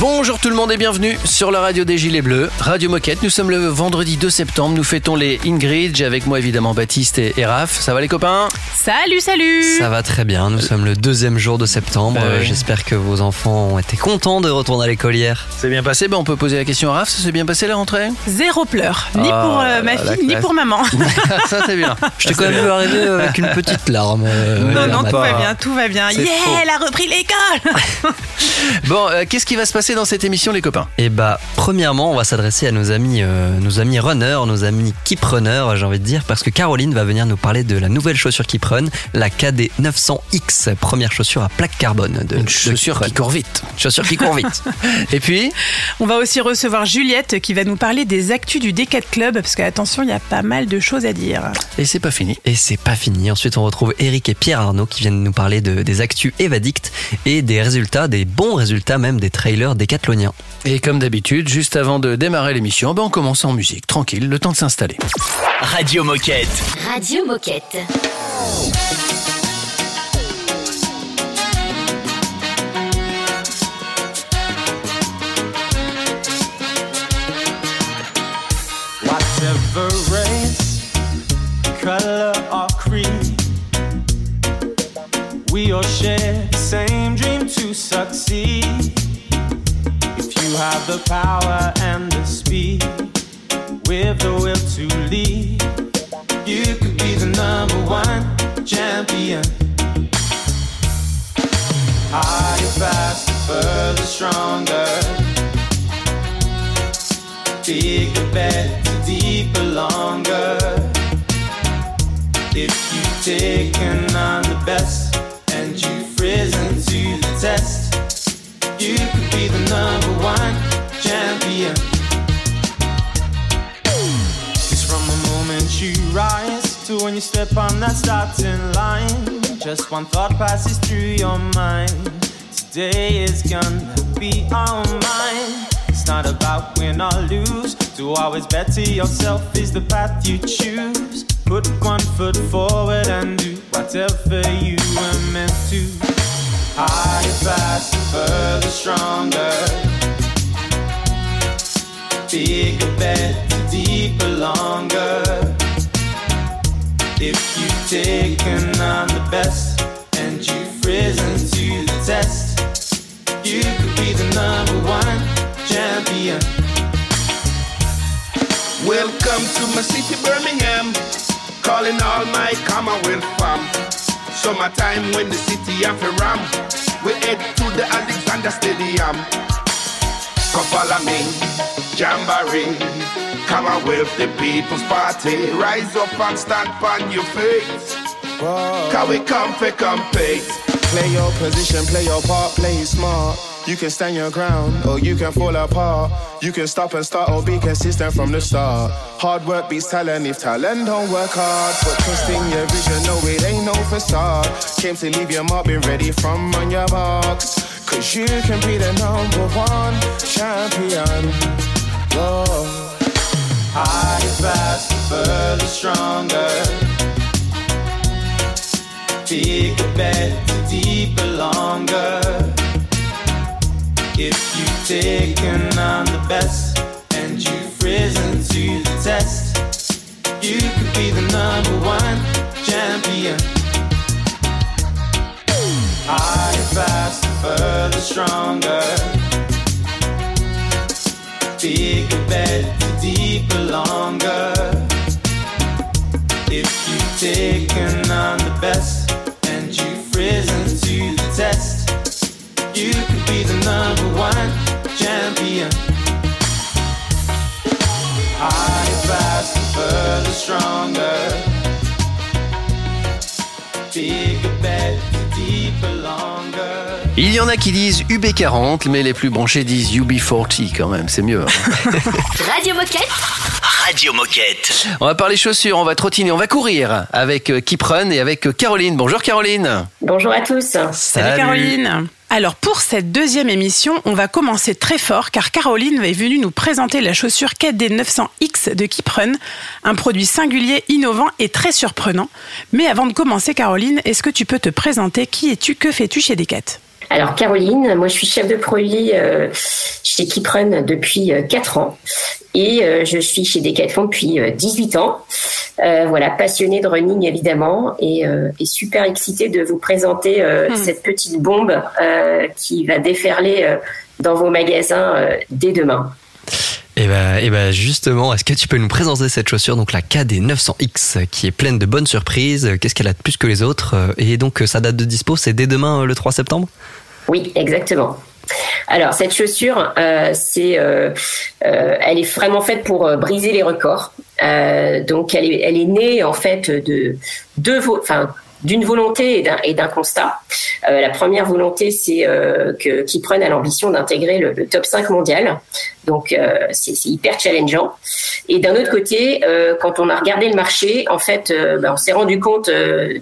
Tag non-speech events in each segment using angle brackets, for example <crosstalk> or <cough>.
Bonjour tout le monde et bienvenue sur la radio des Gilets Bleus, Radio Moquette. Nous sommes le vendredi 2 septembre, nous fêtons les Ingrid, j'ai avec moi évidemment Baptiste et, et Raph. Ça va les copains? Salut, salut Ça va très bien, nous sommes le deuxième jour de septembre. Bah oui. J'espère que vos enfants ont été contents de retourner à l'école hier. C'est bien passé? Ben, On peut poser la question à Raph, ça s'est bien passé la rentrée? Zéro pleur, ni Ah, pour euh, ma fille, ni pour maman. <laughs> Ça c'est bien. <laughs> Je t'ai quand même vu arriver avec une petite larme. euh, non, non, tout va bien, tout va bien. Yeah, faux. elle a repris l'école <laughs> Bon, euh, qu'est-ce qui va se passer dans cette émission les copains Et bah, premièrement, on va s'adresser à nos amis, euh, nos amis runners, nos amis keep runners, j'ai envie de dire, parce que Caroline va venir nous parler de la nouvelle chaussure Keep Run, la KD 900X, première chaussure à plaque carbone de Une chaussure qui court vite. Chaussure <laughs> qui court vite. Et puis On va aussi recevoir Juliette qui va nous parler des actus du D4 Club, parce que attention, il y a pas mal de choses à dire. Et c'est pas fini. Et c'est pas fini. Ensuite, on retrouve Eric et Pierre Arnaud qui viennent nous parler de, des actus Evadict et des résultats, des bons résultats même des trailers décathloniens. Et comme d'habitude, juste avant de démarrer l'émission, ben, on commence en musique, tranquille, le temps de s'installer. Radio Moquette. Radio Moquette. Whatever race, color, or creed, we all share the same dream to succeed. Have the power and the speed, with the will to lead, you could be the number one champion. Higher, faster, further, stronger. Bigger, better, deeper, longer. If you've taken on the best and you've risen to the test, the number one champion. It's from the moment you rise to when you step on that starting line. Just one thought passes through your mind. Today is gonna be all mine. It's not about win or lose. To always better yourself is the path you choose. Put one foot forward and do whatever you were meant to. Higher, faster, further, stronger. Bigger, better, deeper, longer. If you've taken on the best and you've risen to the test, you could be the number one champion. Welcome to my city, Birmingham. Calling all my Commonwealth fam. Summertime when the city have a ram. We head to the Alexander Stadium. Come follow me, Jamboree. Commonwealth, the people's party. Rise up and stand on your feet. Cause we come for compete. Play your position, play your part, play it smart. You can stand your ground or you can fall apart. You can stop and start or be consistent from the start. Hard work beats talent if talent don't work hard. But trust in your vision, no, it ain't no facade. Came to leave your mark, been ready from on your box. Cause you can be the number one champion. Oh. Whoa. Higher, faster, further, stronger. Bigger, better, deeper, longer. If you've taken on the best and you've risen to the test, you could be the number one champion. Higher, faster, further, stronger. Bigger, better, deeper, longer. If you've taken on the best and you've risen to the test, be the number one champion. Higher, faster, further, stronger. Bigger, better, deeper, longer. Il y en a qui disent UB40, mais les plus branchés disent UB40 quand même, c'est mieux. hein. <laughs> Radio Moquette. Radio Moquette. on va parler chaussures, on va trottiner, on va courir avec euh, Keep Run et avec euh, Caroline. Bonjour Caroline. Bonjour à tous. Salut, Caroline Alors pour cette deuxième émission, on va commencer très fort car Caroline est venue nous présenter la chaussure KD900X de Kiprun, un produit singulier, innovant et très surprenant. Mais avant de commencer Caroline, est-ce que tu peux te présenter? Qui es-tu? Que fais-tu chez Decat? Alors Caroline, moi je suis chef de produit euh, chez Kiprun depuis 4 euh, ans et euh, je suis chez Decathlon depuis 18 ans. voilà, passionnée de running évidemment et, super excitée de vous présenter hmm. cette petite bombe qui va déferler dans vos magasins dès demain. Et bah, et bah justement, est-ce que tu peux nous présenter cette chaussure, donc la KD 900X, qui est pleine de bonnes surprises? Qu'est-ce qu'elle a de plus que les autres? Et donc, sa date de dispo, c'est dès demain, le 3 septembre? Oui, exactement. Alors cette chaussure, euh, c'est, euh, euh, elle est vraiment faite pour briser les records. donc elle est, elle est née en fait de enfin d'une volonté et d'un constat. La première volonté, c'est que qu'ils prennent à l'ambition d'intégrer le, top 5 mondial. Donc c'est hyper challengeant. Et d'un autre côté, quand on a regardé le marché, en fait, bah, on s'est rendu compte,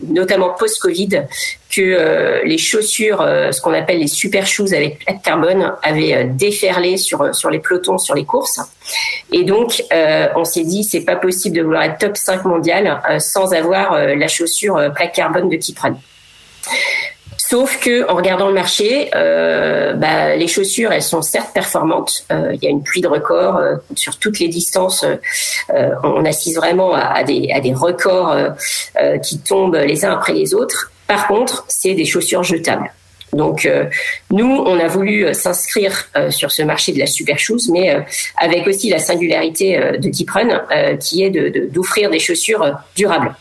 notamment post-Covid, que les chaussures, ce qu'on appelle les super shoes avec plaque carbone, avaient déferlé sur sur les pelotons, sur les courses. Et donc, on s'est dit, c'est pas possible de vouloir être top 5 mondial sans avoir la chaussure plaque carbone de Kipran. Sauf que en regardant le marché, euh, bah, les chaussures, elles sont certes performantes. Euh, il y a une pluie de records euh, sur toutes les distances. on assiste vraiment à, des, à des records qui tombent les uns après les autres. Par contre, c'est des chaussures jetables. Donc nous, on a voulu s'inscrire sur ce marché de la super shoes, mais avec aussi la singularité de Kiprun, qui est d'offrir de, des chaussures durables.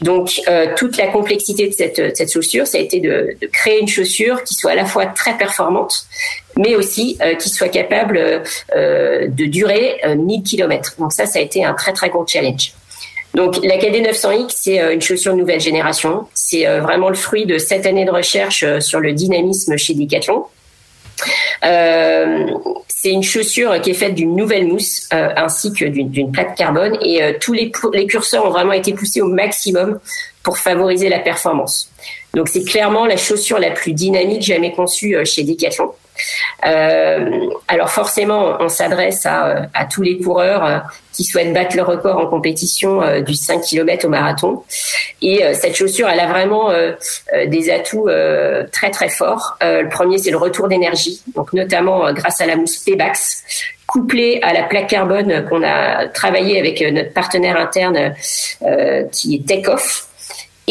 Donc, euh, toute la complexité de cette, chaussure, ça a été de, créer une chaussure qui soit à la fois très performante, mais aussi euh, qui soit capable euh, de durer 1000 km. Donc ça, ça a été un très très gros challenge. Donc la KD 900X, c'est une chaussure nouvelle génération. C'est vraiment le fruit de sept années de recherche sur le dynamisme chez Decathlon. Euh, c'est une chaussure qui est faite d'une nouvelle mousse euh, ainsi que d'une plaque carbone et euh, tous les, les curseurs ont vraiment été poussés au maximum pour favoriser la performance. Donc c'est clairement la chaussure la plus dynamique jamais conçue chez Decathlon. Euh, alors forcément, on s'adresse à, tous les coureurs euh, qui souhaitent battre le record en compétition euh, du 5 km au marathon. Et cette chaussure, elle a vraiment des atouts très très forts. le premier, c'est le retour d'énergie, donc notamment grâce à la mousse Pebax couplée à la plaque carbone qu'on a travaillé avec notre partenaire interne qui est Takeoff.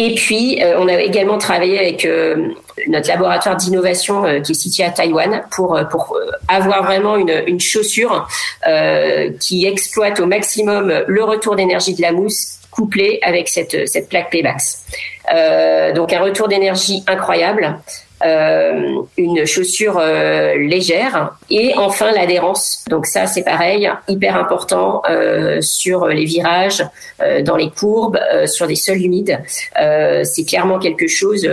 Et puis, on a également travaillé avec notre laboratoire d'innovation euh, qui est situé à Taïwan pour euh, euh, avoir vraiment une, une chaussure qui exploite au maximum le retour d'énergie de la mousse couplé avec cette cette plaque Paybax. donc un retour d'énergie incroyable euh, une chaussure euh, légère et enfin l'adhérence. Donc ça c'est pareil, hyper important euh, sur les virages, dans les courbes, sur des sols humides. c'est clairement quelque chose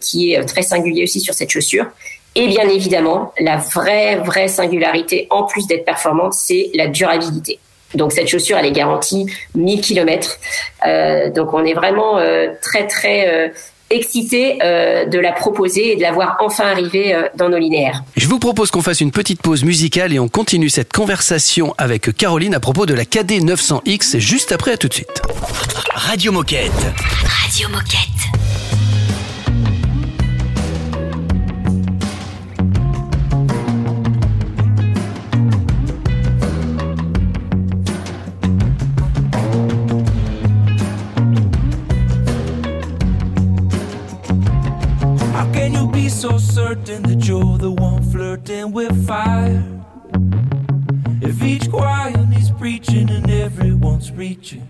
qui est très singulier aussi sur cette chaussure. Et bien évidemment, la vraie vraie singularité en plus d'être performante, c'est la durabilité. Donc cette chaussure, elle est garantie 1000 km. donc on est vraiment très très excité euh, de la proposer et de la voir enfin arriver euh, dans nos linéaires. Je vous propose qu'on fasse une petite pause musicale et on continue cette conversation avec Caroline à propos de la KD 900X juste après à tout de suite. Radio Moquette. Radio Moquette. So certain that you're the one flirting with fire. If each choir needs preaching and everyone's reaching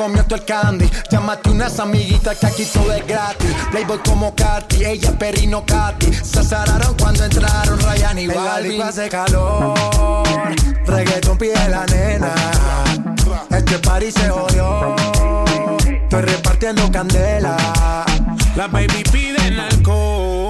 Comió todo el candy. Llámate unas amiguitas que aquí todo es gratis. Playboy como Katy, ella perrino Katy. Se azararon cuando entraron Ryan y Balvin. hace calor, reggaeton pide la nena. Este party se jodió, estoy repartiendo candela. Las baby piden alcohol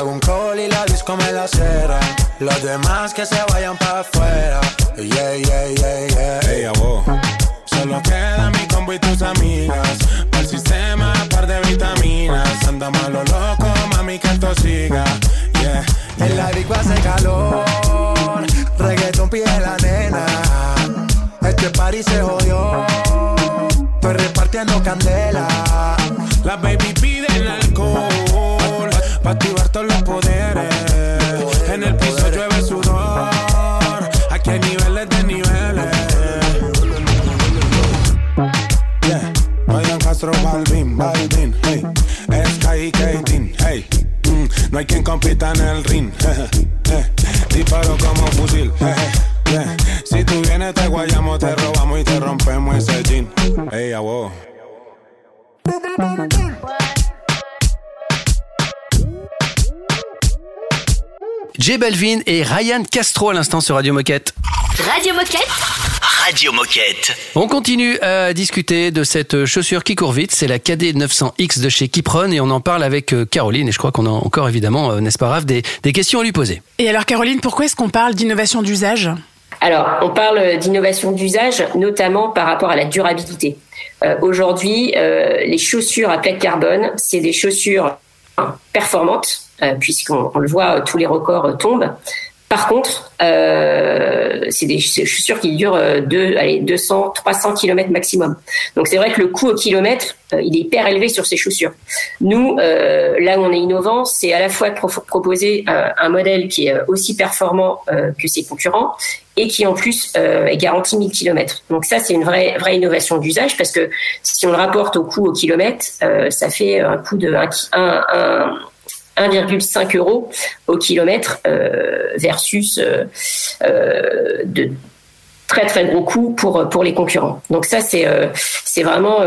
Hago un call y la disco me la cera. Los demás que se vayan para afuera. Yeah, yeah, yeah, yeah. Ey, a vos. Solo queda mi combo y tus amigas. Para el sistema, par de vitaminas. Andamos a lo loco, mami, que esto siga. Yeah, En la disco hace calor. Reggaeton pide la nena. Este party se jodió. Estoy repartiendo candela. Las baby piden alcohol. Activar todos los poderes. En el piso llueve sudor. Aquí hay niveles de niveles. Yeah. Ryan Castro, Balvin, Balvin, hey. Sky y Katin, hey. Mm, no hay quien compita en el ring. Disparo como fusil. yeah. Si tú vienes te guayamos, te robamos y te rompemos ese jean. Hey, a J Balvin et Ryan Castro à l'instant sur Radio Moquette. Radio Moquette. Radio Moquette. On continue à discuter de cette chaussure qui court vite. C'est la KD 900X de chez Kipron et on en parle avec euh, Caroline. Et je crois qu'on a encore évidemment, euh, n'est-ce pas Raph, des, des questions à lui poser. Et alors Caroline, pourquoi est-ce qu'on parle d'innovation d'usage? Alors, on parle d'innovation d'usage, notamment par rapport à la durabilité. Euh, Aujourd'hui, euh, les chaussures à plaque carbone, c'est des chaussures performantes, euh, puisqu'on on le voit, tous les records tombent. Par contre, euh, c'est des ch- chaussures qui durent euh, deux, allez, 200, 300 km maximum. Donc c'est vrai que le coût au kilomètre, euh, il est hyper élevé sur ces chaussures. Nous, euh, là où on est innovant, c'est à la fois pro- proposer un, un modèle qui est euh, aussi performant euh, que ses concurrents et qui en plus euh, est garanti 1000 km. Donc ça, c'est une vraie, vraie innovation d'usage parce que si on le rapporte au coût au kilomètre, euh, ça fait un coût de 1, 1,5 euros au kilomètre euh, versus euh, euh, de très très gros coûts pour les concurrents. Donc ça c'est vraiment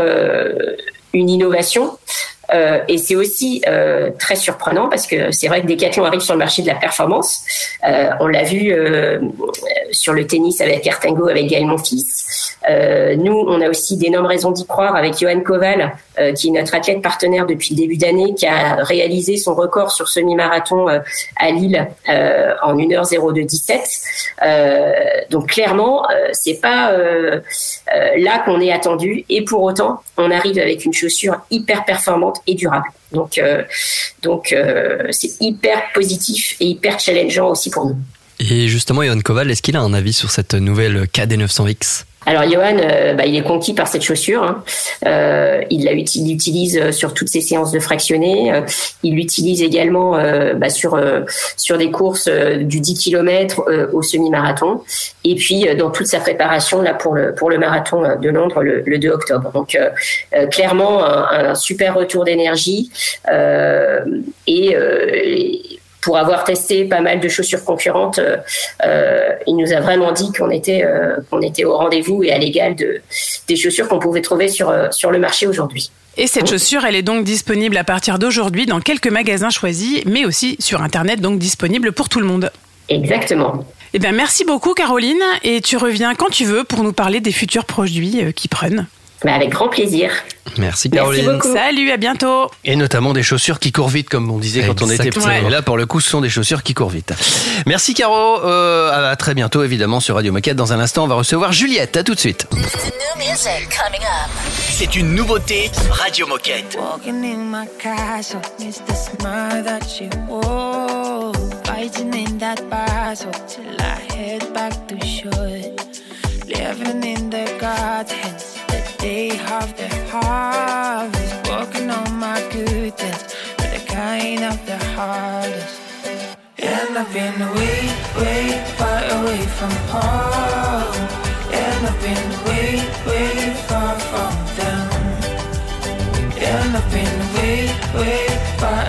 une innovation. Euh, et c'est aussi euh, très surprenant parce que c'est vrai que Decathlon arrive sur le marché de la performance. Euh, on l'a vu sur le tennis avec Ertango, avec Gaël Monfils. Nous, on a aussi d'énormes raisons d'y croire avec Johan Koval, qui est notre athlète partenaire depuis le début d'année, qui a réalisé son record sur semi-marathon à Lille en 1h0217. Euh, donc clairement, c'est pas là qu'on est attendu, et pour autant, on arrive avec une chaussure hyper performante et durable. Donc, euh, donc euh, c'est hyper positif et hyper challengeant aussi pour nous. Et justement, Johan Koval, est-ce qu'il a un avis sur cette nouvelle KD900X Alors Johan, euh, bah, il est conquis par cette chaussure. hein. Euh, il l'utilise sur toutes ses séances de fractionné. Euh, il l'utilise également euh, bah, sur euh, sur des courses euh, du 10 km au semi-marathon. Et puis euh, dans toute sa préparation là pour le pour le marathon euh, de Londres le, le 2 octobre. Donc euh, euh, clairement un, super retour d'énergie euh, et euh, pour avoir testé pas mal de chaussures concurrentes, euh, euh, il nous a vraiment dit qu'on était, euh, qu'on était au rendez-vous et à l'égal de, des chaussures qu'on pouvait trouver sur, sur le marché aujourd'hui. Et cette chaussure, elle est donc disponible à partir d'aujourd'hui dans quelques magasins choisis, mais aussi sur Internet, donc disponible pour tout le monde. Exactement. Eh bien, merci beaucoup, Caroline. Et tu reviens quand tu veux pour nous parler des futurs produits qui prennent. Bah, avec grand plaisir. Merci Caroline. beaucoup. Salut, à bientôt. Et notamment des chaussures qui courent vite, comme on disait quand on était petit. Exactement. Et là, pour le coup, ce sont des chaussures qui courent vite. Merci Caro. Euh, à très bientôt, évidemment, sur Radio Moquette. Dans un instant, on va recevoir Juliette. À tout de suite. C'est une nouveauté Radio Moquette. Walking in my castle, it's the smile that she wore. Fighting in that battle till I head back to shore. Living in the gardens, the have the harvest. Working on my good things, but the kind of the hardest. And I've been way, way far away from home. And I've been way, way far from them. And I've been way, way far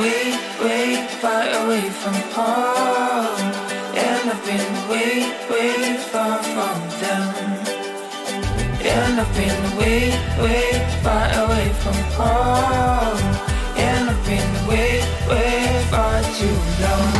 way, way far away from home. And I've been way, way far from them. And I've been way, way far away from home. And I've been way, way far too long.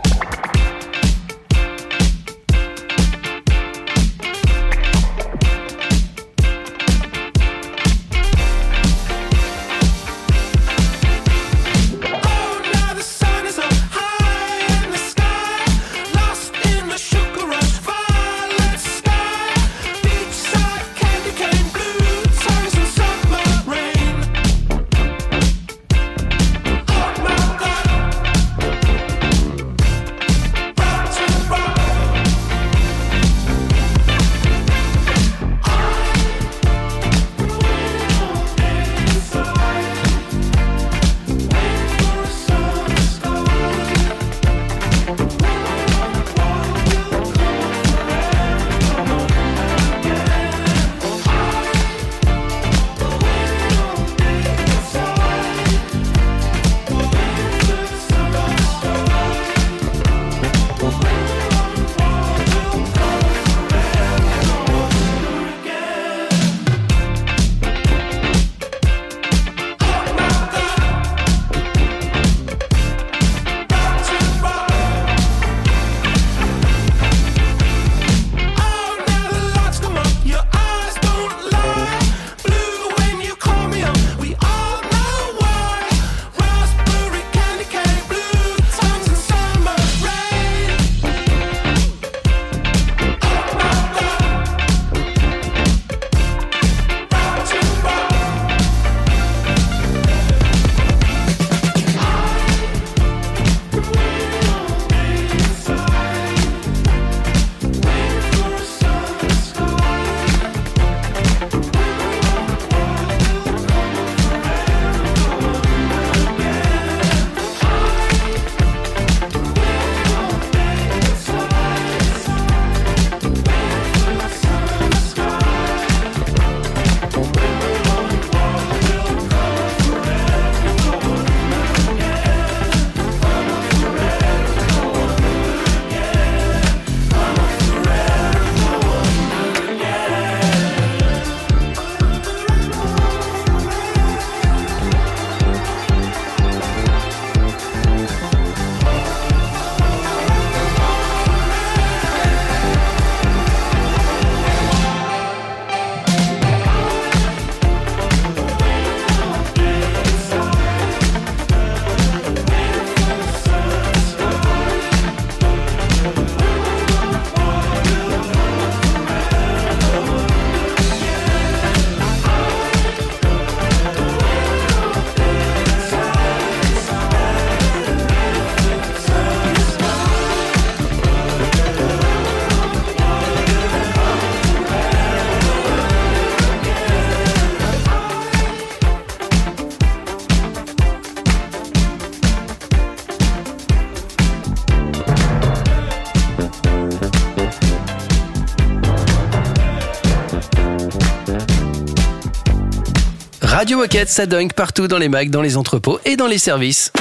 Radio Moquette, ça dingue partout dans les mags, dans les entrepôts et dans les services.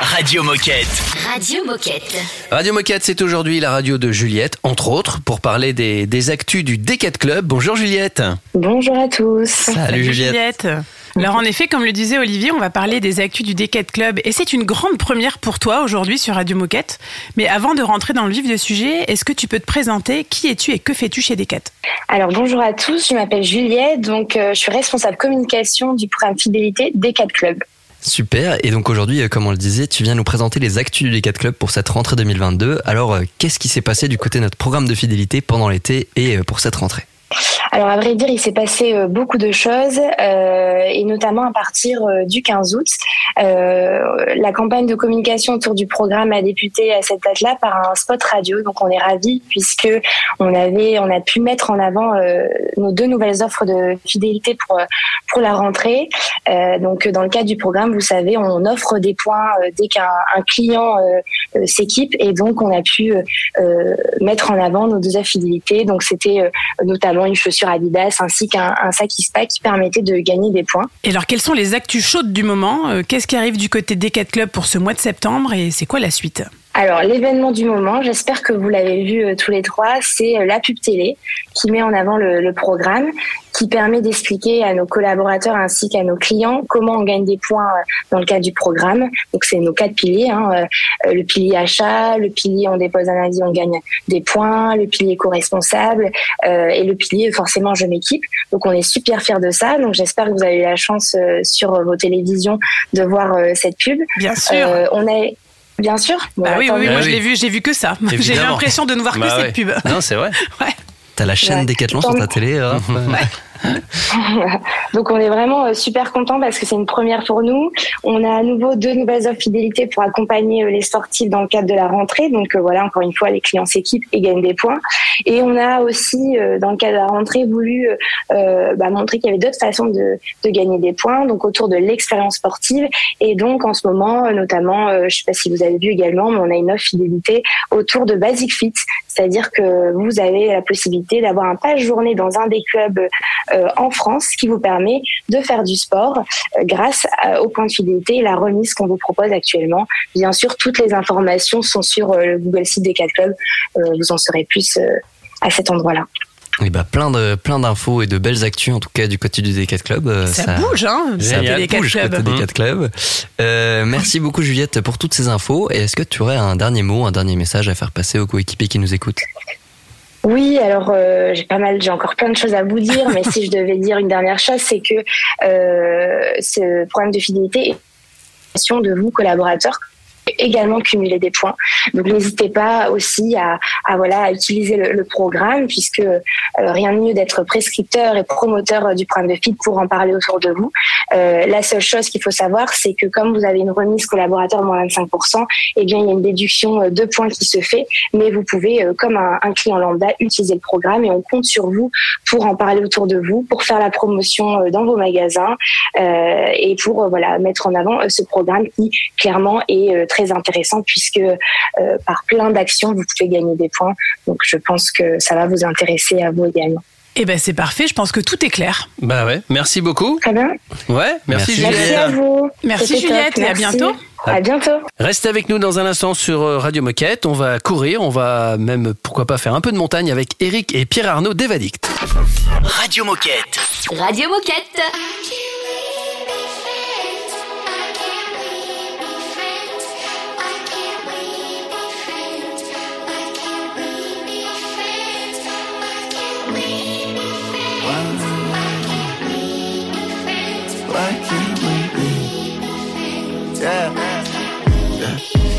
Radio Moquette. Radio Moquette. Radio Moquette, c'est aujourd'hui la radio de Juliette, entre autres, pour parler des, des actus du D4 Club. Bonjour Juliette. Bonjour à tous. Salut, Juliette. Alors en effet, comme le disait Olivier, on va parler des actus du Decade Club et c'est une grande première pour toi aujourd'hui sur Radio Moquette. Mais avant de rentrer dans le vif du sujet, est-ce que tu peux te présenter? Qui es-tu et que fais-tu chez Decade Alors bonjour à tous, je m'appelle Juliette, donc euh, je suis responsable communication du programme fidélité Decade Club. Super. Et donc aujourd'hui, euh, comme on le disait, tu viens nous présenter les actus du D4 Club pour cette rentrée 2022. Alors, euh, qu'est-ce qui s'est passé du côté de notre programme de fidélité pendant l'été et pour cette rentrée? Alors à vrai dire, il s'est passé euh, beaucoup de choses euh, et notamment à partir euh, du 15 août, la campagne de communication autour du programme a débuté à cette date-là par un spot radio. Donc on est ravis puisque on avait, on a pu mettre en avant nos deux nouvelles offres de fidélité pour pour la rentrée. Donc dans le cadre du programme, vous savez, on offre des points dès qu'un un client s'équipe et donc on a pu mettre en avant nos deux offres fidélité. Donc c'était euh, une chaussure Adidas ainsi qu'un un sac ISPA qui permettait de gagner des points. Et alors quelles sont les actus chaudes du moment? Euh, Qu'est-ce qui arrive du côté Decade Club pour ce mois de septembre? Et c'est quoi la suite? Alors, l'événement du moment, j'espère que vous l'avez vu euh, tous les trois, c'est euh, la pub télé qui met en avant le, le programme, qui permet d'expliquer à nos collaborateurs ainsi qu'à nos clients comment on gagne des points euh, dans le cadre du programme. Donc, c'est nos quatre piliers. hein, le pilier achat, le pilier on dépose un avis, on gagne des points, le pilier co-responsable et le pilier forcément je m'équipe. Donc, on est super fiers de ça. Donc, j'espère que vous avez eu la chance sur vos télévisions de voir cette pub. Bien sûr. On a Bien sûr. Bon, Bah oui, oui, mieux. moi je l'ai vu, j'ai vu que ça. <laughs> J'ai l'impression de ne voir que Bah cette ouais. pub. Non, c'est vrai. <laughs> T'as la chaîne Ouais. Décathlon sur ta télé, <laughs> Donc on est vraiment euh, super content parce que c'est une première pour nous. On a à nouveau deux nouvelles offres fidélité pour accompagner euh, les sportifs dans le cadre de la rentrée. Donc euh, voilà, encore une fois, les clients s'équipent et gagnent des points. Et on a aussi, dans le cadre de la rentrée, voulu bah, montrer qu'il y avait d'autres façons de, gagner des points, donc autour de l'expérience sportive. Et donc en ce moment, notamment, je sais pas si vous avez vu également, mais on a une offre fidélité autour de Basic Fit, c'est-à-dire que vous avez la possibilité d'avoir un page journée dans un des clubs en France qui vous permet de faire du sport euh, grâce à- au point de fidélité et la remise qu'on vous propose actuellement. Bien sûr, toutes les informations sont sur euh, le Google site des 4 clubs. Euh, vous en saurez plus euh, à cet endroit-là. Oui, bah, plein de plein d'infos et de belles actus en tout cas du côté du D4 Club. Euh, Ça bouge, hein, Ça côté des 4 bouge côté des 4 clubs. Euh, merci beaucoup Juliette pour toutes ces infos. Et est-ce que tu aurais un dernier mot, un dernier message à faire passer aux coéquipiers qui nous écoutent? Oui, alors euh, j'ai pas mal, j'ai encore plein de choses à vous dire, mais si je devais dire une dernière chose, c'est que euh, ce programme de fidélité est de vous collaborateurs également cumuler des points. Donc n'hésitez pas aussi à, voilà à utiliser le, programme puisque euh, rien de mieux d'être prescripteur et promoteur du programme de FIT pour en parler autour de vous. Euh, la seule chose qu'il faut savoir, c'est que comme vous avez une remise collaborateur moins 25%, eh bien il y a une déduction euh, de points qui se fait, mais vous pouvez, comme un, client lambda, utiliser le programme et on compte sur vous pour en parler autour de vous, pour faire la promotion dans vos magasins et pour voilà mettre en avant ce programme qui clairement est euh, très intéressant puisque euh, par plein d'actions vous pouvez gagner des points. Donc je pense que ça va vous intéresser à vous également. Eh ben c'est parfait, je pense que tout est clair. Bah ouais, merci beaucoup. Très bien. Ouais, merci, Merci. Merci Juliette. à vous. Merci top. Juliette et à bientôt. À bientôt. Restez avec nous dans un instant sur euh, Radio Moquette. On va courir, on va même, pourquoi pas, faire un peu de montagne avec Eric et Pierre Arnaud d'Evadict. Radio Moquette. Radio Moquette. Yeah.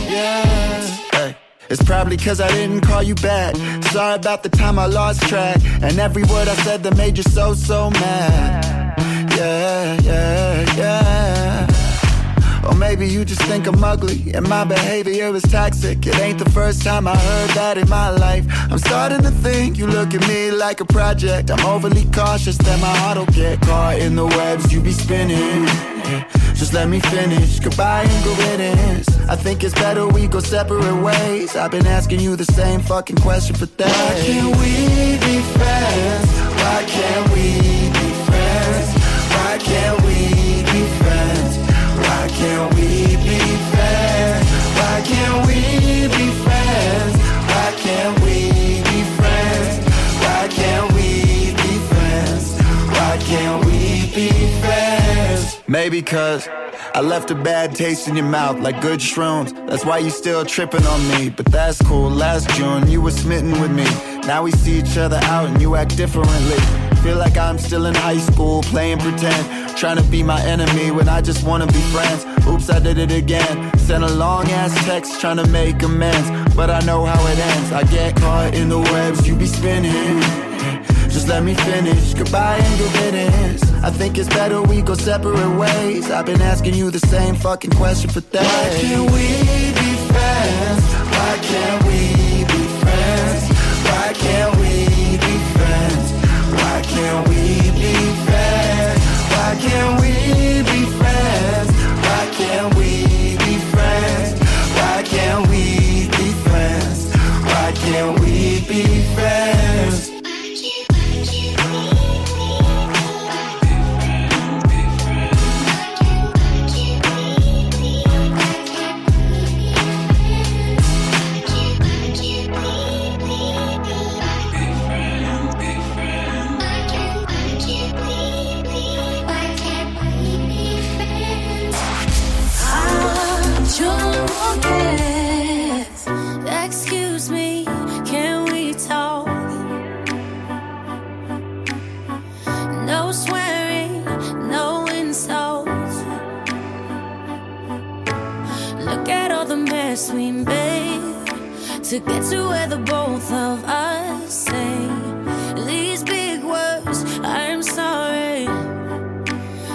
Yeah. It's probably cause I didn't call you back. Sorry about the time I lost track. And every word I said that made you so, so mad. Yeah, yeah, yeah. Or maybe you just think I'm ugly and my behavior is toxic. It ain't the first time I heard that in my life. I'm starting to think you look at me like a project. I'm overly cautious that my heart will get caught in the webs you be spinning. Just let me finish. Goodbye and good riddance. I think it's better we go separate ways. I've been asking you the same fucking question for days. Why can't we be friends? Why can't we Maybe cause I left a bad taste in your mouth like good shrooms. That's why you still tripping on me. But that's cool. Last June you were smitten with me. Now we see each other out and you act differently. Feel like I'm still in high school playing pretend. Trying to be my enemy when I just wanna be friends. Oops, I did it again. Sent a long ass text trying to make amends. But I know how it ends. I get caught in the webs you be spinning. Just let me finish. Goodbye and good riddance. I think it's better we go separate ways. I've been asking you the same fucking question for days. Why can't we be friends? Why can't we be friends? Why can't we be friends? Why can't we the we made to get to where the both of us say these big words. I'm sorry.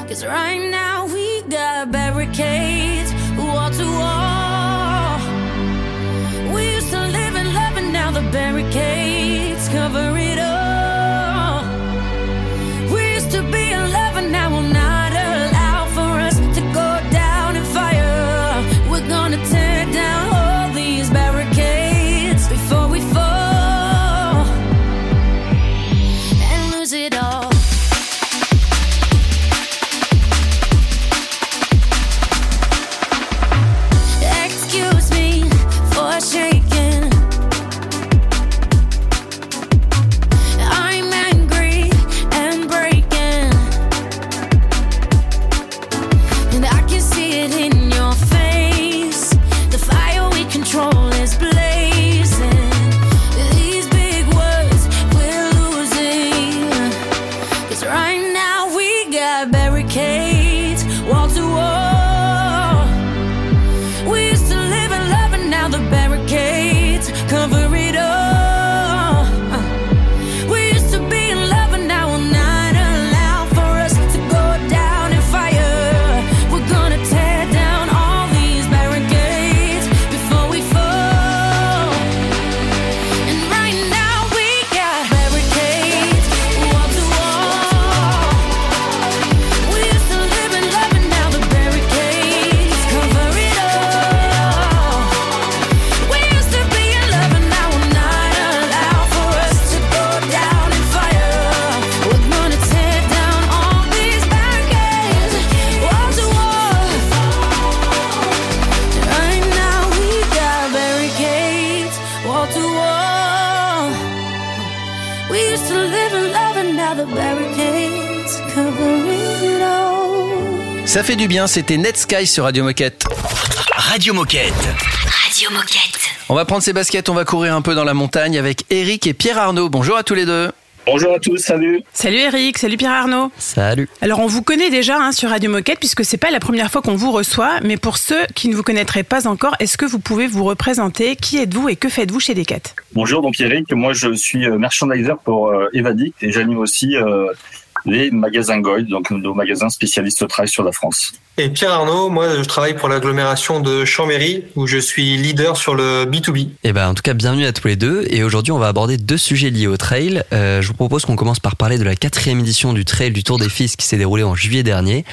Cause right now we got barricades, wall to wall. We used to live and love, and now the barricades Ça fait du bien, c'était Netsky sur Radio Moquette. Radio Moquette. Radio Moquette. On va prendre ses baskets, on va courir un peu dans la montagne avec Eric et Pierre Arnaud. Bonjour à tous les deux. Bonjour à tous, salut. Salut Eric, salut Pierre Arnaud. Salut. Alors on vous connaît déjà hein, sur Radio Moquette puisque c'est pas la première fois qu'on vous reçoit, mais pour ceux qui ne vous connaîtraient pas encore, est-ce que vous pouvez vous représenter? Qui êtes-vous et que faites-vous chez Decat? Bonjour, donc Eric, moi je suis euh, merchandiser pour euh, Evadict et j'anime aussi euh, les magasins Gold, donc nos magasins spécialistes trail sur la France. Et Pierre Arnaud, moi je travaille pour l'agglomération de Chambéry où je suis leader sur le B2B. Et ben en tout cas bienvenue à tous les deux et aujourd'hui on va aborder deux sujets liés au trail. Euh, je vous propose qu'on commence par parler de la quatrième édition du trail du Tour des Fils qui s'est déroulé en juillet dernier.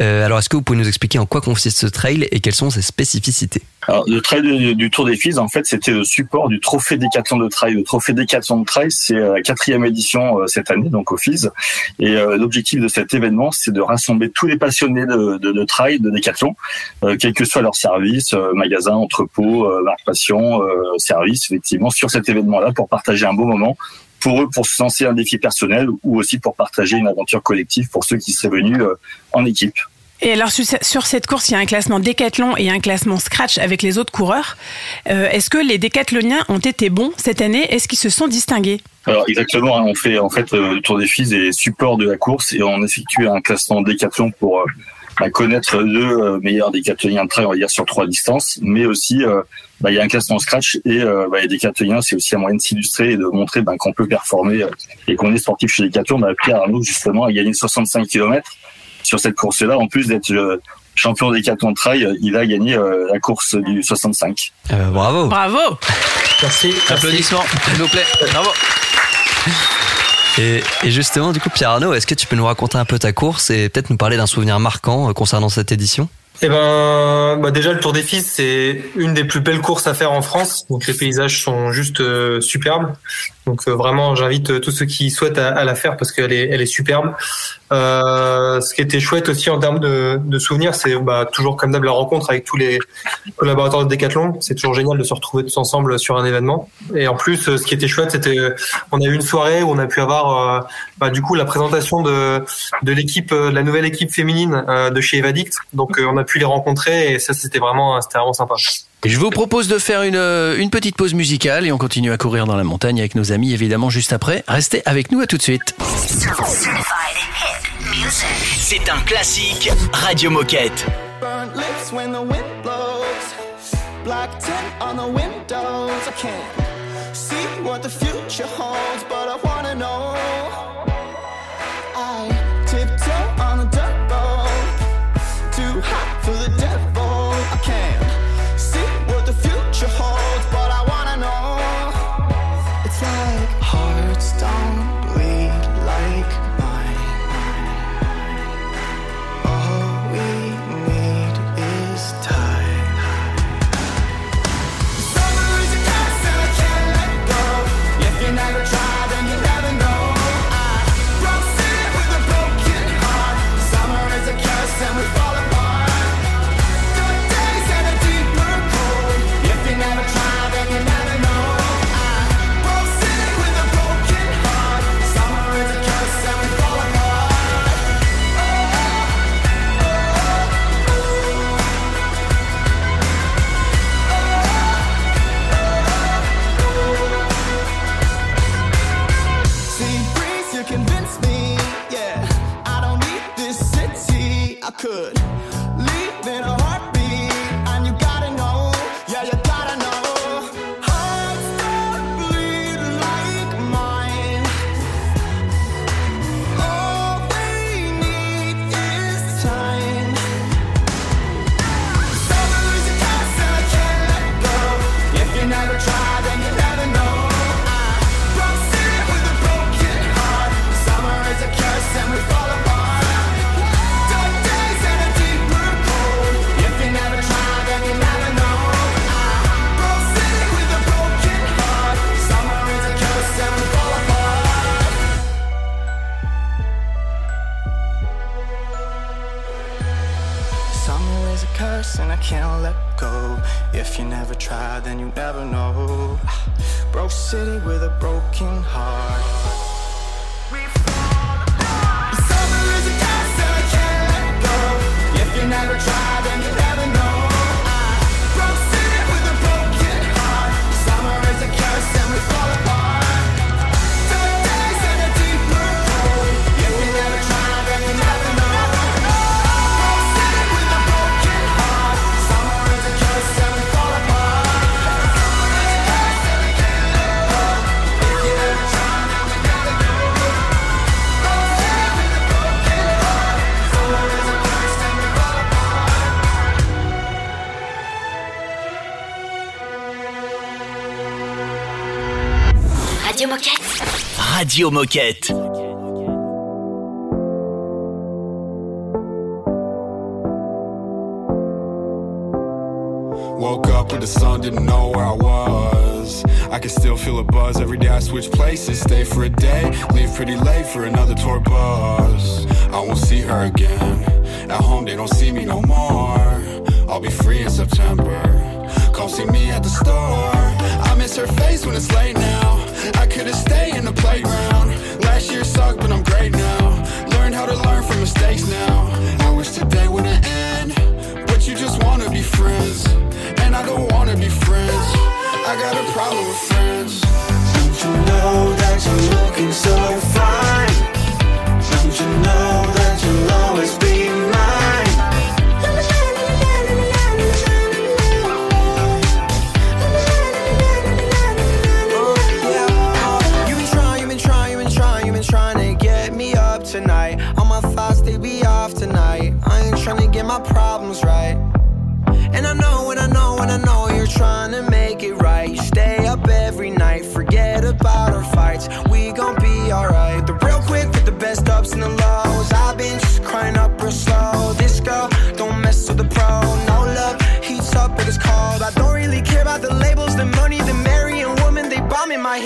Euh, alors est-ce que vous pouvez nous expliquer en quoi consiste ce trail et quelles sont ses spécificités? Alors, le trail du, Tour des Fils, en fait, c'était le support du Trophée Décathlon de trail. Le Trophée Décathlon de trail, c'est euh, la quatrième édition euh, cette année, donc au FIS. Et euh, l'objectif de cet événement, c'est de rassembler tous les passionnés de, de, de trail, de décathlon, euh, quel que soit leur service, euh, magasin, entrepôt, euh, marque passion, service, effectivement, sur cet événement-là pour partager un beau moment pour eux, pour se lancer un défi personnel ou aussi pour partager une aventure collective pour ceux qui seraient venus en équipe. Et alors sur, cette course, il y a un classement décathlon et un classement scratch avec les autres coureurs. Euh, Est-ce que les décathloniens ont été bons cette année? Est-ce qu'ils se sont distingués? Alors exactement, hein, on fait en fait le Tour des Fils et support de la course et on effectue un classement décathlon pour bah, connaître le euh, meilleur décathlonien de trail, on va dire sur trois distances, mais aussi euh, bah, il y a un classement scratch et euh, bah, les décathloniens, c'est aussi un moyen de s'illustrer et de montrer bah, qu'on peut performer euh, et qu'on est sportif chez Décathlon. Bah, Pierre Arnaud justement a gagné 65 km sur cette course-là, en plus d'être euh, champion décathlon de trail, il a gagné euh, la course du 65. bravo. Bravo. Merci. Applaudissements, s'il vous plaît. Bravo. Et, justement, du coup, Pierre Arnaud, est-ce que tu peux nous raconter un peu ta course et peut-être nous parler d'un souvenir marquant euh, concernant cette édition? Eh ben, bah déjà le Tour des Fils, c'est une des plus belles courses à faire en France. Donc les paysages sont juste euh, superbes. Donc euh, vraiment, j'invite tous ceux qui souhaitent à, la faire parce qu'elle est, elle est superbe. Euh, ce qui était chouette aussi en termes de, de souvenirs, c'est bah, toujours comme d'hab la rencontre avec tous les collaborateurs de Decathlon. C'est toujours génial de se retrouver tous ensemble sur un événement. Et en plus, ce qui était chouette, c'était on a eu une soirée où on a pu avoir euh, bah, du coup la présentation de, de l'équipe, euh, de la nouvelle équipe féminine euh, de chez Evadict. Donc on a pu les rencontrer et ça c'était vraiment, c'était vraiment sympa. Je vous propose de faire une, euh, une petite pause musicale et on continue à courir dans la montagne avec nos amis évidemment juste après. Restez avec nous à tout de suite. C'est un classique Radio Moquette. Burnt lips when the wind blows. Black tint on the windows. I can't see what the future holds, but Radio Moquette. Woke up with the sun, didn't know where I was. I can still feel a buzz every day I switch places. Stay for a day, leave pretty late for another tour bus. I won't see her again. At home, they don't see me no more. I'll be free in September. Come see me at the store. I miss her face when it's late now. I could've stayed in the playground. Last year sucked, but I'm great now. Learned how to learn from mistakes now. I wish today wouldn't end, but you just wanna be friends. And I don't wanna be friends. I got a problem with friends. Don't you know that you're looking so fine? Don't you know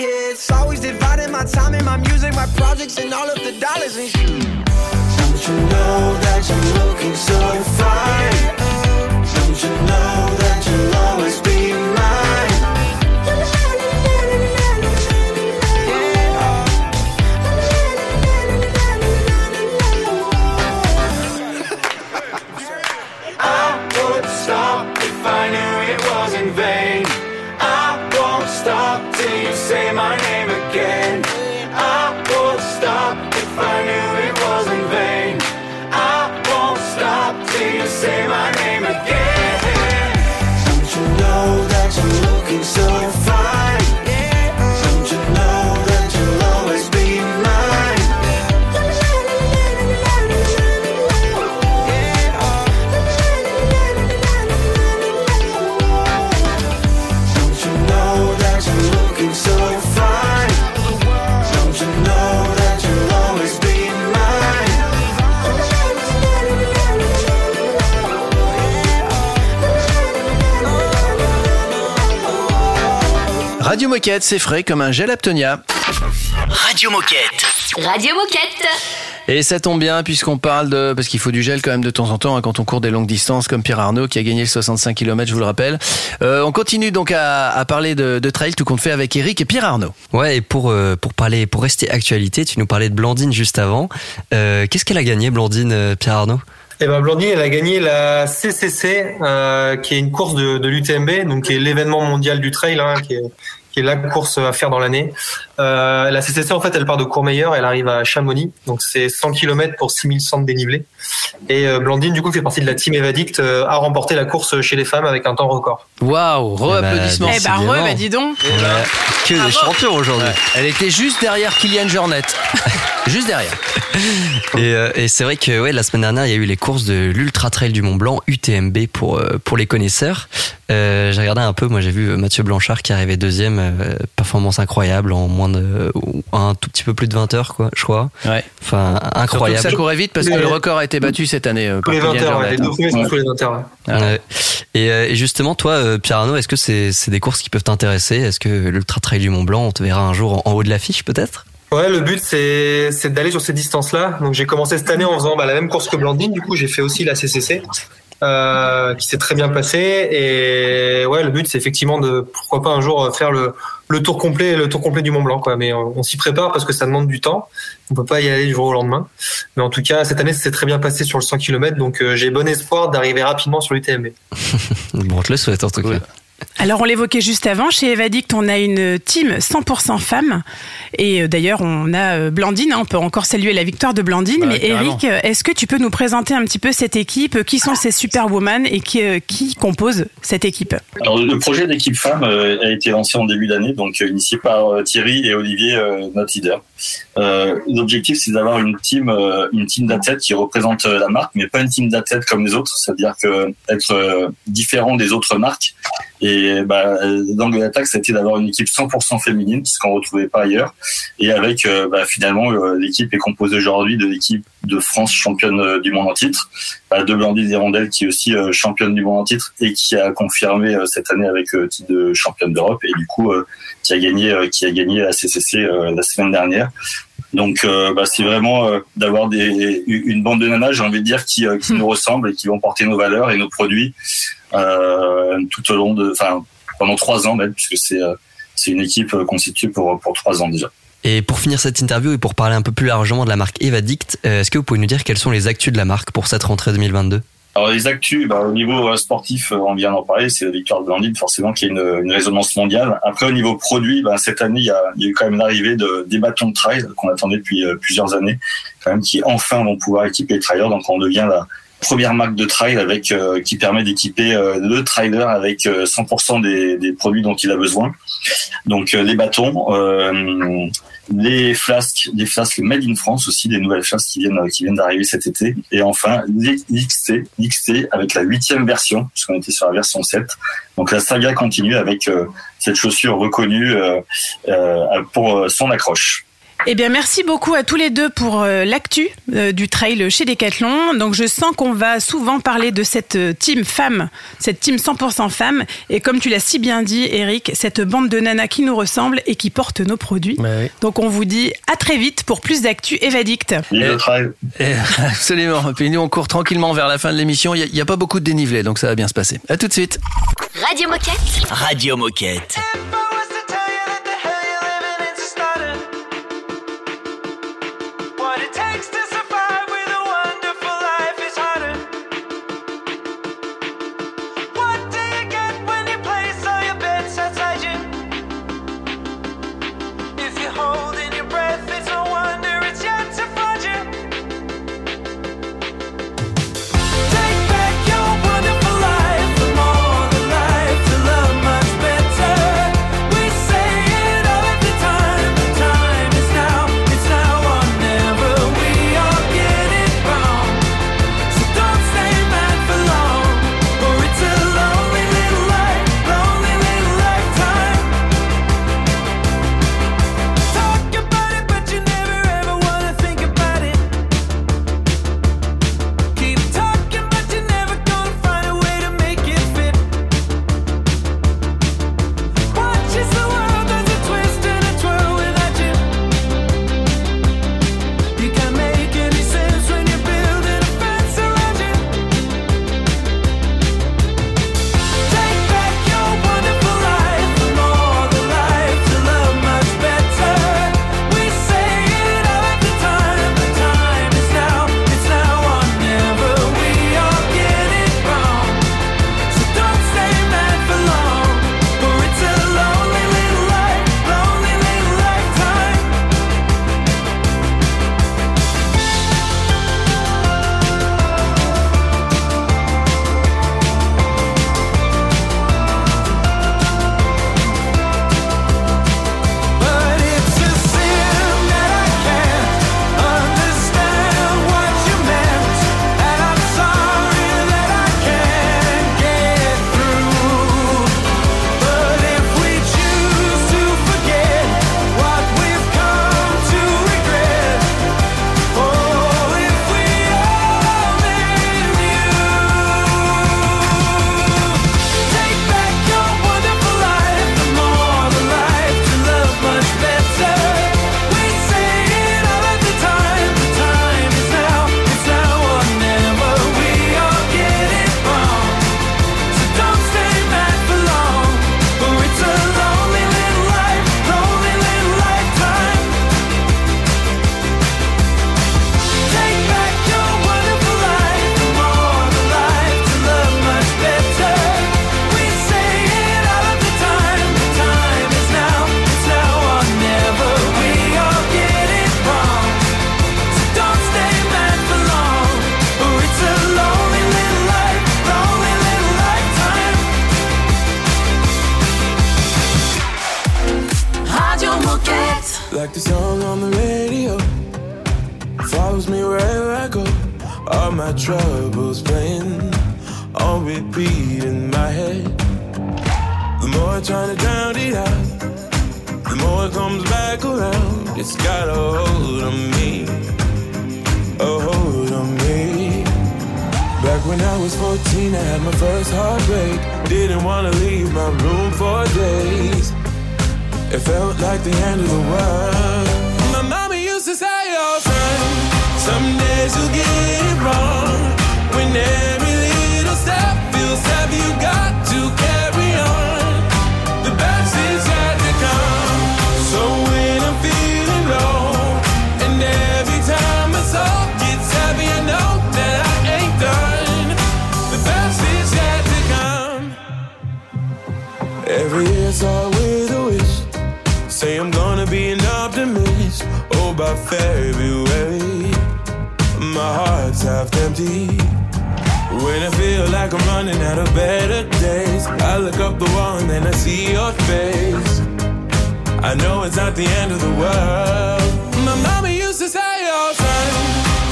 head. It's always dividing my time and my music, my projects, and all of the dollars and shit. Don't you know that you're looking so fine? Don't you know that Moquette, c'est frais comme un gel Aptonia. Radio Moquette. Radio Moquette. Et ça tombe bien puisqu'on parle de... Parce qu'il faut du gel quand même de temps en temps hein, quand on court des longues distances comme Pierre Arnaud qui a gagné le 65 km, je vous le rappelle. Euh, on continue donc à, à parler de, de trail tout compte fait avec Eric et Pierre Arnaud. Ouais, et pour, euh, pour parler, pour rester actualité, tu nous parlais de Blandine juste avant. Euh, Qu'est-ce qu'elle a gagné, Blandine, euh, Pierre Arnaud? Eh ben Blandine, elle a gagné la CCC, euh, qui est une course de, de l'UTMB, donc qui est l'événement mondial du trail, hein, qui, est, qui est la course à faire dans l'année. Euh, la CCC, en fait, elle part de Courmayeur, elle arrive à Chamonix, donc c'est 100 km pour 6100 de dénivelé. Et euh, Blandine, du coup, fait partie de la team Evadict, euh, a remporté la course chez les femmes avec un temps record. Waouh, re-applaudissements. Eh ben, re, bah dis donc. Que des champions aujourd'hui. Elle était juste derrière Kylian Jornet. <laughs> juste derrière. Et, euh, et c'est vrai que ouais, la semaine dernière, il y a eu les courses de l'Ultra Trail du Mont Blanc, UTMB pour, euh, pour les connaisseurs. Euh, j'ai regardé un peu, moi j'ai vu Mathieu Blanchard qui arrivait deuxième, euh, performance incroyable en moins de un tout petit peu plus de 20 heures quoi, je crois. Ouais. Enfin Surtout que incroyable. ça courait vite parce que le record a été battu cette année euh, par Tous les 20 Kylian heures, les deux premiers sont tous les 20 heures. ouais. Ouais. Et, euh, et justement, toi, euh, Pierre Arnaud, est-ce que c'est c'est des courses qui peuvent t'intéresser? Est-ce que l'Ultra Trail du Mont Blanc, on te verra un jour en, en haut de l'affiche peut-être? Ouais, le but c'est c'est d'aller sur ces distances-là. Donc j'ai commencé cette année en faisant bah, la même course que Blandine. Du coup, j'ai fait aussi la CCC, euh, qui s'est très bien passée. Et ouais, le but c'est effectivement de pourquoi pas un jour faire le le tour complet, le tour complet du Mont Blanc, quoi. Mais on, on s'y prépare parce que ça demande du temps. On peut pas y aller du jour au lendemain. Mais en tout cas, cette année, ça s'est très bien passé sur le 100 km. Donc euh, j'ai bon espoir d'arriver rapidement sur l'UTMB. <laughs> Bon, on te le souhaite en tout cas. Alors on l'évoquait juste avant, chez Evadict on a une team 100% femmes et euh, d'ailleurs on a euh, Blandine, hein, on peut encore saluer la victoire de Blandine, Bah, mais carrément. Eric, euh, est-ce que tu peux nous présenter un petit peu cette équipe, qui sont ces superwoman et qui, qui composent cette équipe? Alors, le projet d'équipe femme a été lancé en début d'année, donc initié par Thierry et Olivier, notre leader. Euh, L'objectif, c'est d'avoir une team, euh, une team d'athlètes qui représente euh, la marque, mais pas une team d'athlètes comme les autres, c'est-à-dire que être euh, différent des autres marques. Et bah, l'angle d'attaque, c'était d'avoir une équipe 100% féminine, ce qu'on retrouvait pas ailleurs. Et avec, euh, bah, finalement, euh, l'équipe est composée aujourd'hui de l'équipe de France championne euh, du monde en titre, bah, de Blandine Hirondelle qui est aussi euh, championne du monde en titre et qui a confirmé euh, cette année avec titre de championne d'Europe et du coup euh, qui a gagné euh, qui a gagné la CCC euh, la semaine dernière. Donc euh, bah, c'est vraiment euh, d'avoir des une bande de nanas, j'ai envie de dire, qui, euh, qui nous ressemblent et qui vont porter nos valeurs et nos produits tout au long de, enfin pendant trois ans même, puisque c'est c'est une équipe constituée pour pour trois ans déjà. Et pour finir cette interview et pour parler un peu plus largement de la marque Evadict, est-ce que vous pouvez nous dire quelles sont les actus de la marque pour cette rentrée 2022 Alors les actus, bah, au niveau euh, sportif, euh, on vient d'en parler, c'est la victoire de Blandine, forcément qui a une, une résonance mondiale. Après au niveau produit, bah, cette année il y, a, y a eu quand même l'arrivée de, des bâtons de trail qu'on attendait depuis euh, plusieurs années, quand même qui enfin vont pouvoir équiper les trailers. Donc on devient la première marque de trail avec euh, qui permet d'équiper euh, le trailer avec euh, 100% des, des produits dont il a besoin. Donc les bâtons, les flasques, les flasques made in France aussi, des nouvelles flasques qui viennent qui viennent d'arriver cet été. Et enfin l'XT, l'XT avec la huitième version, puisqu'on était sur la version 7. Donc la saga continue avec euh, cette chaussure reconnue euh, euh, pour son accroche. Eh bien, merci beaucoup à tous les deux pour euh, l'actu euh, du trail chez Decathlon. Donc, je sens qu'on va souvent parler de cette euh, team femme, cette team 100% femme. Et comme tu l'as si bien dit, Eric, cette bande de nanas qui nous ressemble et qui porte nos produits. Donc, on vous dit à très vite pour plus d'actu Evadict. Vive le trail. <laughs> absolument. Puis nous, on court tranquillement vers la fin de l'émission. Il n'y a, a, pas beaucoup de dénivelé, donc ça va bien se passer. À tout de suite. Radio Moquette. Radio Moquette. better days. I look up the wall and then I see your face. I know it's not the end of the world. My mama used to say all the time,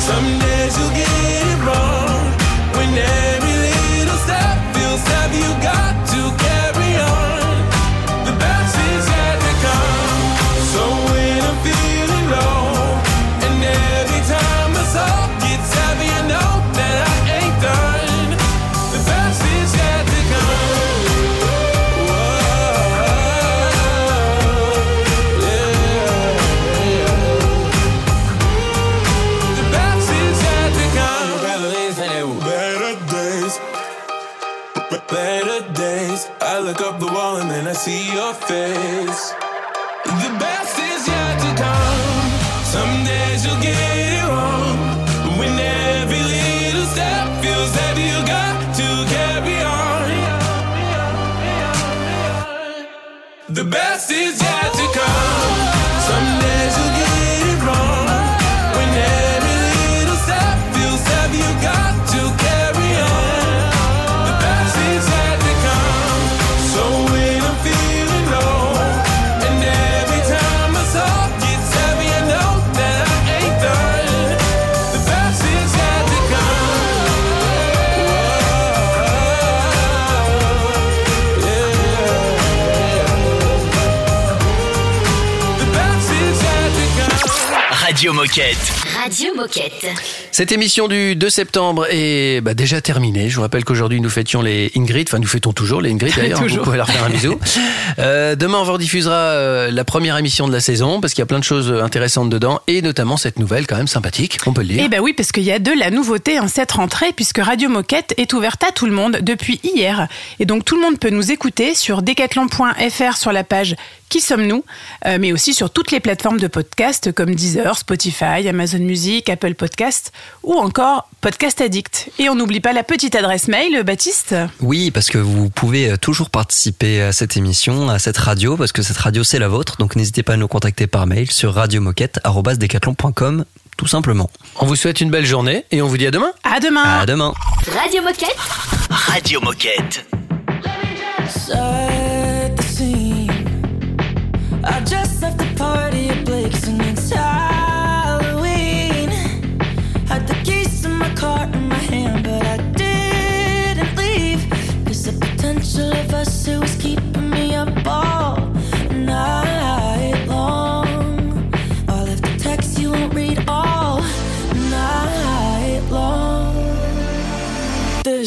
some days you'll get it wrong. When every little step feels tough, you got see your face. The best is yet to come. Some days you'll get it wrong. When every little step feels heavy, you got to carry on. The best is Radio Moquette. Cette émission du 2 septembre est bah, déjà terminée. Je vous rappelle qu'aujourd'hui nous fêtions les Ingrid, enfin nous fêtons toujours les Ingrid d'ailleurs, vous Toujours. pouvez leur faire un bisou. <laughs> Euh, demain on vous rediffusera euh, la première émission de la saison parce qu'il y a plein de choses intéressantes dedans et notamment cette nouvelle quand même sympathique, on peut le dire. Eh ben oui, parce qu'il y a de la nouveauté en cette rentrée, puisque Radio Moquette est ouverte à tout le monde depuis hier. Et donc tout le monde peut nous écouter sur decathlon.fr sur la page Qui sommes-nous Euh, mais aussi sur toutes les plateformes de podcast comme Deezer, Spotify, Amazon Music, Apple Podcast ou encore Podcast Addict. Et on n'oublie pas la petite adresse mail, Baptiste Oui, parce que vous pouvez euh, toujours participer à cette émission, à cette radio, parce que cette radio c'est la vôtre. Donc n'hésitez pas à nous contacter par mail sur radiomoquette@decathlon.com tout simplement. On vous souhaite une belle journée et on vous dit à demain. À demain. À demain. Radio Moquette. Radio Moquette. Set the scene. I just left the party at Blake's and it's Halloween.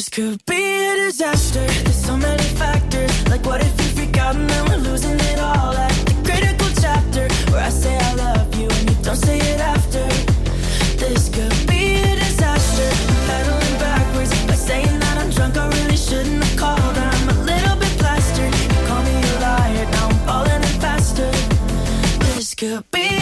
This could be a disaster. There's so many factors. Like, what if you freak out and then we're losing it all? At the critical chapter where I say I love you and you don't say it after. This could be a disaster. I'm pedaling backwards by saying that I'm drunk. I really shouldn't have called. I'm a little bit plastered. You call me a liar. Now I'm falling in faster. This could be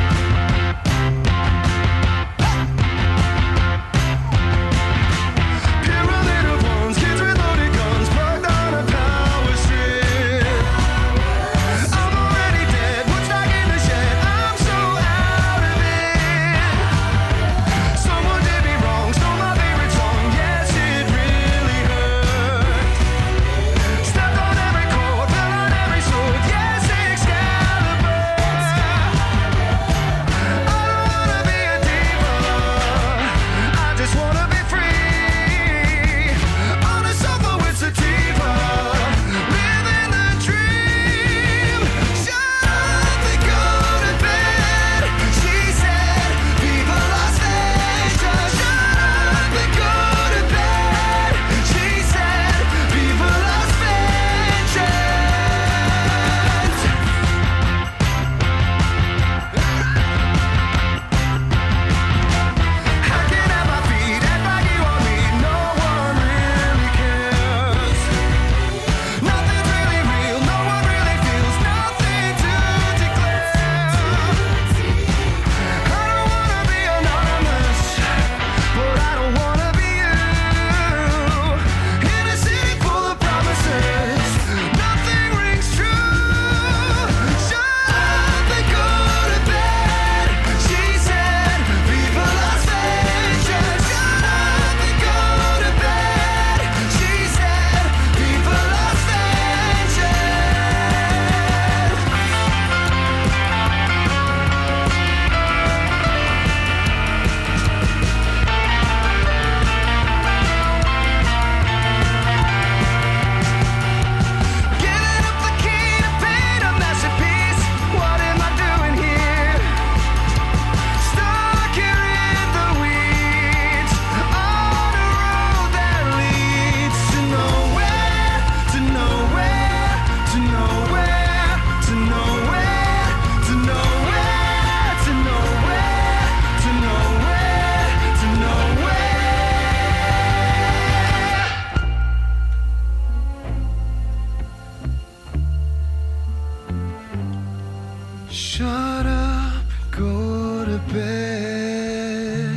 Bed.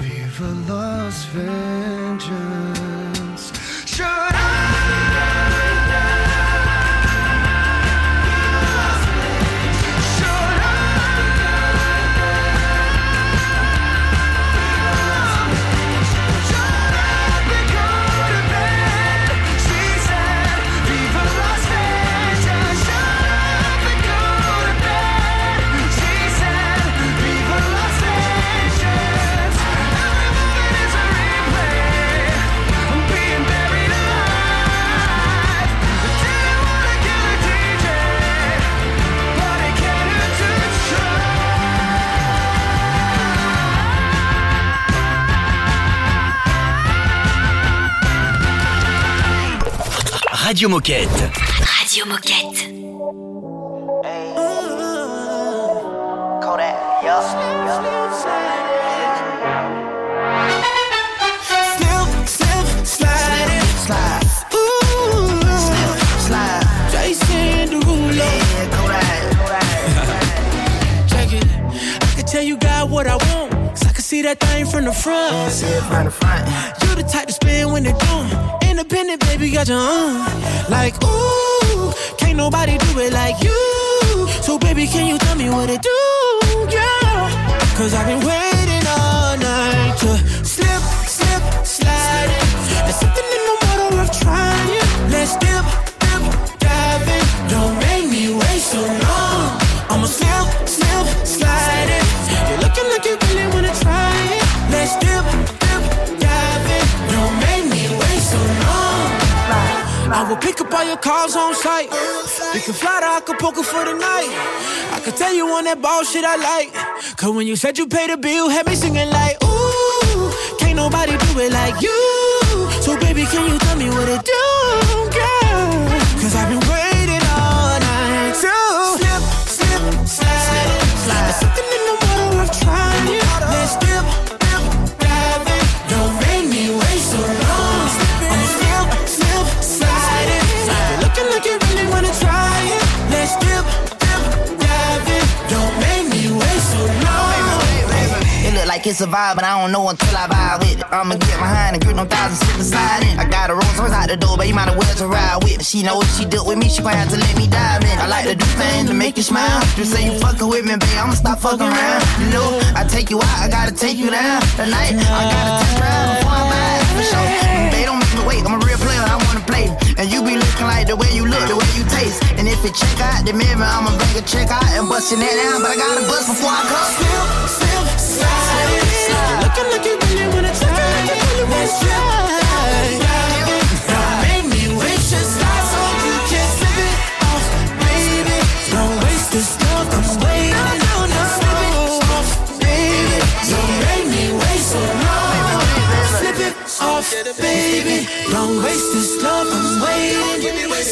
Viva Las Vengeance. Radio Moquette. Radio Moquette. Kodak, yup, Slip, slip, slide it. Slide. Ooh. Slip, slide. Jason Derulo. Yeah, Kodak, Check it. I can tell you got what I want. Cause I can see that thing from the front. Yeah, see it from the front. You the type to spin when they're done. Independent, baby, got your own. Like, ooh, can't nobody do it like you. So, baby, can you tell me what it do? Yeah. Cause I've been waiting all night to slip, slip, slide. There's something in the water of trying. Let's dip, I will pick up all your calls on site. We can fly to Acapulco for the night. I can tell you on that ball shit I like. Cause when you said you paid the bill, had me singing like, ooh, can't nobody do it like you. So baby, can you tell me what it do, it's a vibe, but I don't know until I vibe with it. I'ma get behind and grip no thousand sit beside it. I got a Rolls Royce out the door, but you might as well to ride with. She know if she deal with me, she gon' have to let me dive in. I like to do things to make you smile. Just say you fucking with me, babe, I'ma stop fucking around. You know, I take you out, I gotta take you down. Tonight, I gotta test drive before I buy for sure. They don't make me wait, I'm like the way you look, the way you taste. And if it check out the mirror, I'ma bring a check out and bustin' that down. But I gotta bust before I come. Slip, slip, slide. You're looking like you really wanna it. Let's try. Don't make me like so you can slip it off, baby. Don't waste this love, I'm waiting. Slip it off, baby. Don't make me so. Slip it off, baby. Don't waste this love, I'm.